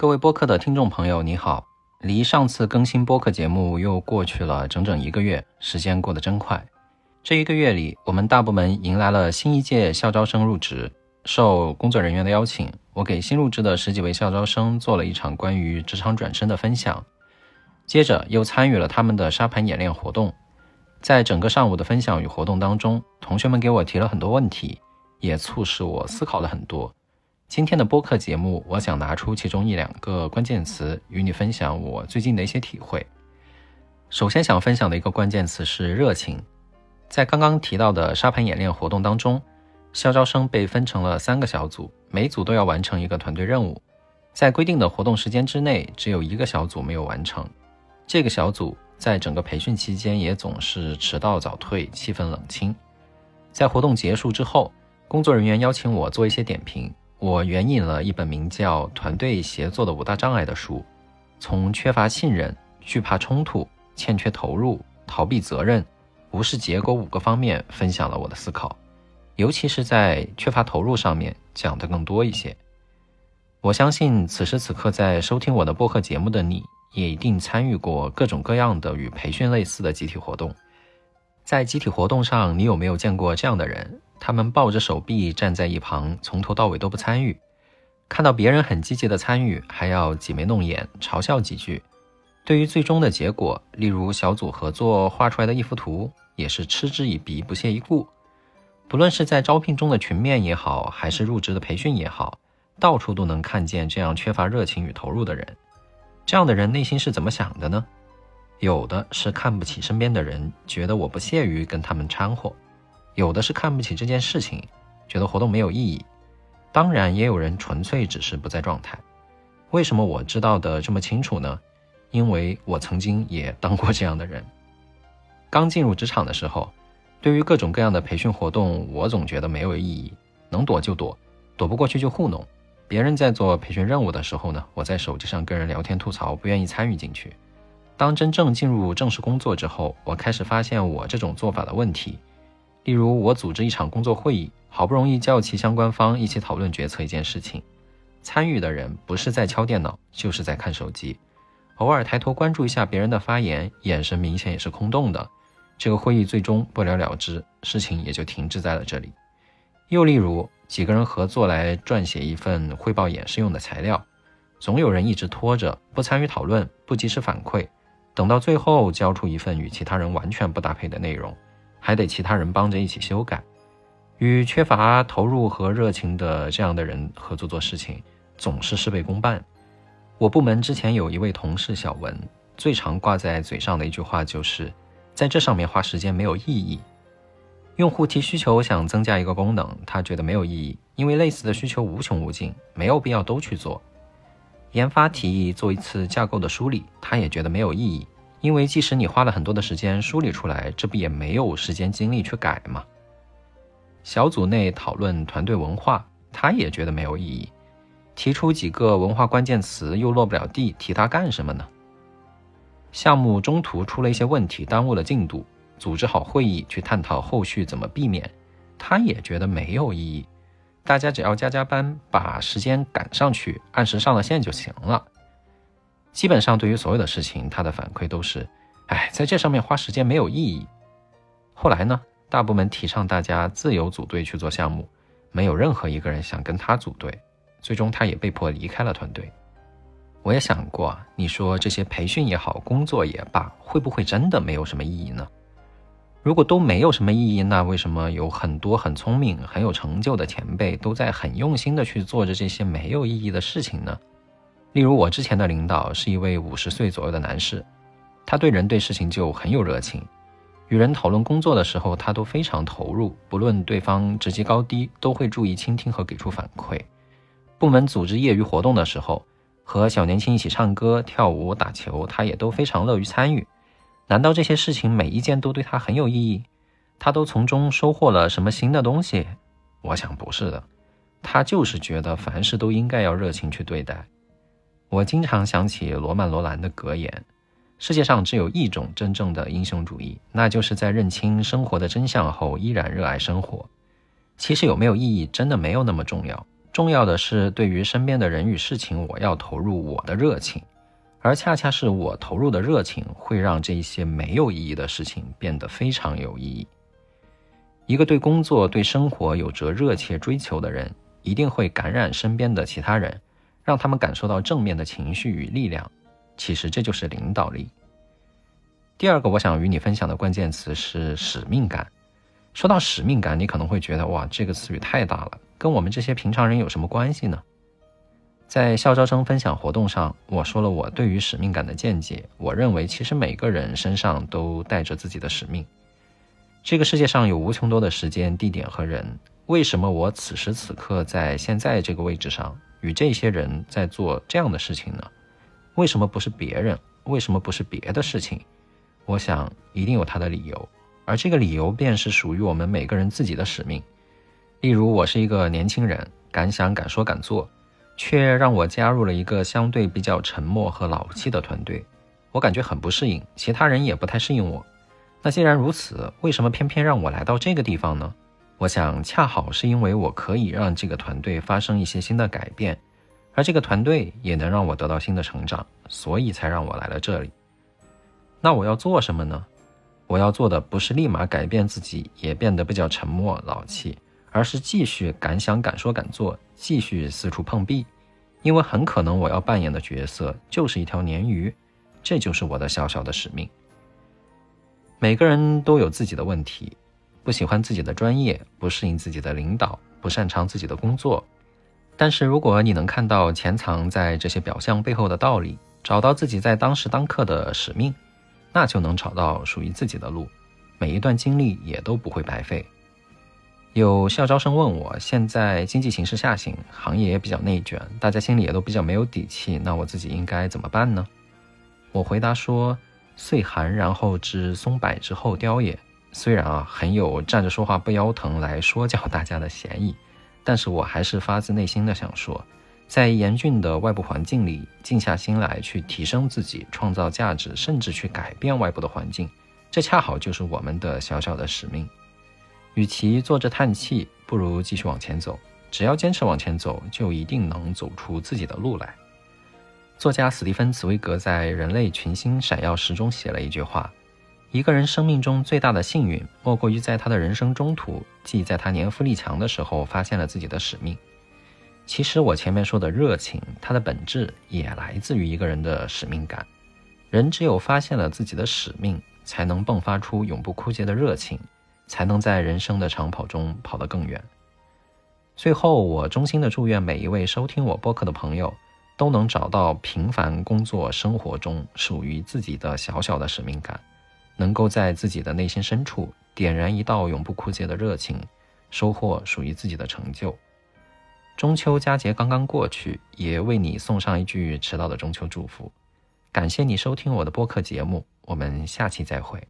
各位播客的听众朋友，你好！离上次更新播客节目又过去了整整一个月，时间过得真快。这一个月里，我们大部门迎来了新一届校招生入职。受工作人员的邀请，我给新入职的十几位校招生做了一场关于职场转身的分享，接着又参与了他们的沙盘演练活动。在整个上午的分享与活动当中，同学们给我提了很多问题，也促使我思考了很多。今天的播客节目，我想拿出其中一两个关键词与你分享我最近的一些体会。首先想分享的一个关键词是热情。在刚刚提到的沙盘演练活动当中，校招生被分成了三个小组，每组都要完成一个团队任务。在规定的活动时间之内，只有一个小组没有完成。这个小组在整个培训期间也总是迟到早退，气氛冷清。在活动结束之后，工作人员邀请我做一些点评。我援引了一本名叫《团队协作的五大障碍》的书，从缺乏信任、惧怕冲突、欠缺投入、逃避责任、无视结果五个方面分享了我的思考，尤其是在缺乏投入上面讲的更多一些。我相信此时此刻在收听我的播客节目的你，也一定参与过各种各样的与培训类似的集体活动。在集体活动上，你有没有见过这样的人？他们抱着手臂站在一旁，从头到尾都不参与。看到别人很积极的参与，还要挤眉弄眼嘲笑几句。对于最终的结果，例如小组合作画出来的一幅图，也是嗤之以鼻，不屑一顾。不论是在招聘中的群面也好，还是入职的培训也好，到处都能看见这样缺乏热情与投入的人。这样的人内心是怎么想的呢？有的是看不起身边的人，觉得我不屑于跟他们掺和。有的是看不起这件事情，觉得活动没有意义。当然，也有人纯粹只是不在状态。为什么我知道的这么清楚呢？因为我曾经也当过这样的人。刚进入职场的时候，对于各种各样的培训活动，我总觉得没有意义，能躲就躲，躲不过去就糊弄。别人在做培训任务的时候呢，我在手机上跟人聊天吐槽，不愿意参与进去。当真正进入正式工作之后，我开始发现我这种做法的问题。例如，我组织一场工作会议，好不容易叫齐相关方一起讨论决策一件事情，参与的人不是在敲电脑，就是在看手机，偶尔抬头关注一下别人的发言，眼神明显也是空洞的。这个会议最终不了了之，事情也就停滞在了这里。又例如，几个人合作来撰写一份汇报演示用的材料，总有人一直拖着，不参与讨论，不及时反馈，等到最后交出一份与其他人完全不搭配的内容。还得其他人帮着一起修改，与缺乏投入和热情的这样的人合作做事情，总是事倍功半。我部门之前有一位同事小文，最常挂在嘴上的一句话就是，在这上面花时间没有意义。用户提需求想增加一个功能，他觉得没有意义，因为类似的需求无穷无尽，没有必要都去做。研发提议做一次架构的梳理，他也觉得没有意义。因为即使你花了很多的时间梳理出来，这不也没有时间精力去改吗？小组内讨论团队文化，他也觉得没有意义。提出几个文化关键词又落不了地，提它干什么呢？项目中途出了一些问题，耽误了进度，组织好会议去探讨后续怎么避免，他也觉得没有意义。大家只要加加班，把时间赶上去，按时上了线就行了。基本上对于所有的事情，他的反馈都是，哎，在这上面花时间没有意义。后来呢，大部门提倡大家自由组队去做项目，没有任何一个人想跟他组队，最终他也被迫离开了团队。我也想过，你说这些培训也好，工作也罢，会不会真的没有什么意义呢？如果都没有什么意义，那为什么有很多很聪明、很有成就的前辈都在很用心的去做着这些没有意义的事情呢？例如，我之前的领导是一位五十岁左右的男士，他对人对事情就很有热情，与人讨论工作的时候，他都非常投入，不论对方职级高低，都会注意倾听和给出反馈。部门组织业余活动的时候，和小年轻一起唱歌、跳舞、打球，他也都非常乐于参与。难道这些事情每一件都对他很有意义？他都从中收获了什么新的东西？我想不是的，他就是觉得凡事都应该要热情去对待。我经常想起罗曼·罗兰的格言：“世界上只有一种真正的英雄主义，那就是在认清生活的真相后依然热爱生活。”其实有没有意义真的没有那么重要，重要的是对于身边的人与事情，我要投入我的热情，而恰恰是我投入的热情，会让这些没有意义的事情变得非常有意义。一个对工作、对生活有着热切追求的人，一定会感染身边的其他人，让他们感受到正面的情绪与力量。其实这就是领导力。第二个我想与你分享的关键词是使命感。说到使命感，你可能会觉得哇，这个词语太大了，跟我们这些平常人有什么关系呢？在校招生分享活动上，我说了我对于使命感的见解。我认为，其实每个人身上都带着自己的使命。这个世界上有无穷多的时间、地点和人，为什么我此时此刻在现在这个位置上，与这些人在做这样的事情呢？为什么不是别人？为什么不是别的事情？我想一定有他的理由，而这个理由便是属于我们每个人自己的使命。例如，我是一个年轻人，敢想敢说敢做，却让我加入了一个相对比较沉默和老气的团队，我感觉很不适应，其他人也不太适应我。那既然如此，为什么偏偏让我来到这个地方呢？我想，恰好是因为我可以让这个团队发生一些新的改变，而这个团队也能让我得到新的成长，所以才让我来了这里。那我要做什么呢？我要做的不是立马改变自己，也变得比较沉默老气，而是继续敢想敢说敢做，继续四处碰壁，因为很可能我要扮演的角色就是一条鲶鱼，这就是我的小小的使命。每个人都有自己的问题，不喜欢自己的专业，不适应自己的领导，不擅长自己的工作。但是如果你能看到潜藏在这些表象背后的道理，找到自己在当时当刻的使命，那就能找到属于自己的路。每一段经历也都不会白费。有校招生问我，现在经济形势下行，行业也比较内卷，大家心里也都比较没有底气，那我自己应该怎么办呢？我回答说。岁寒，然后知松柏之后凋也。虽然啊，很有站着说话不腰疼来说教大家的嫌疑，但是我还是发自内心的想说，在严峻的外部环境里，静下心来去提升自己，创造价值，甚至去改变外部的环境，这恰好就是我们的小小的使命。与其坐着叹气，不如继续往前走。只要坚持往前走，就一定能走出自己的路来。作家史蒂芬·茨威格在《人类群星闪耀时》中写了一句话：“一个人生命中最大的幸运，莫过于在他的人生中途，即在他年富力强的时候，发现了自己的使命。”其实，我前面说的热情，它的本质也来自于一个人的使命感。人只有发现了自己的使命，才能迸发出永不枯竭的热情，才能在人生的长跑中跑得更远。最后，我衷心的祝愿每一位收听我播客的朋友。都能找到平凡工作生活中属于自己的小小的使命感，能够在自己的内心深处点燃一道永不枯竭的热情，收获属于自己的成就。中秋佳节刚刚过去，也为你送上一句迟到的中秋祝福。感谢你收听我的播客节目，我们下期再会。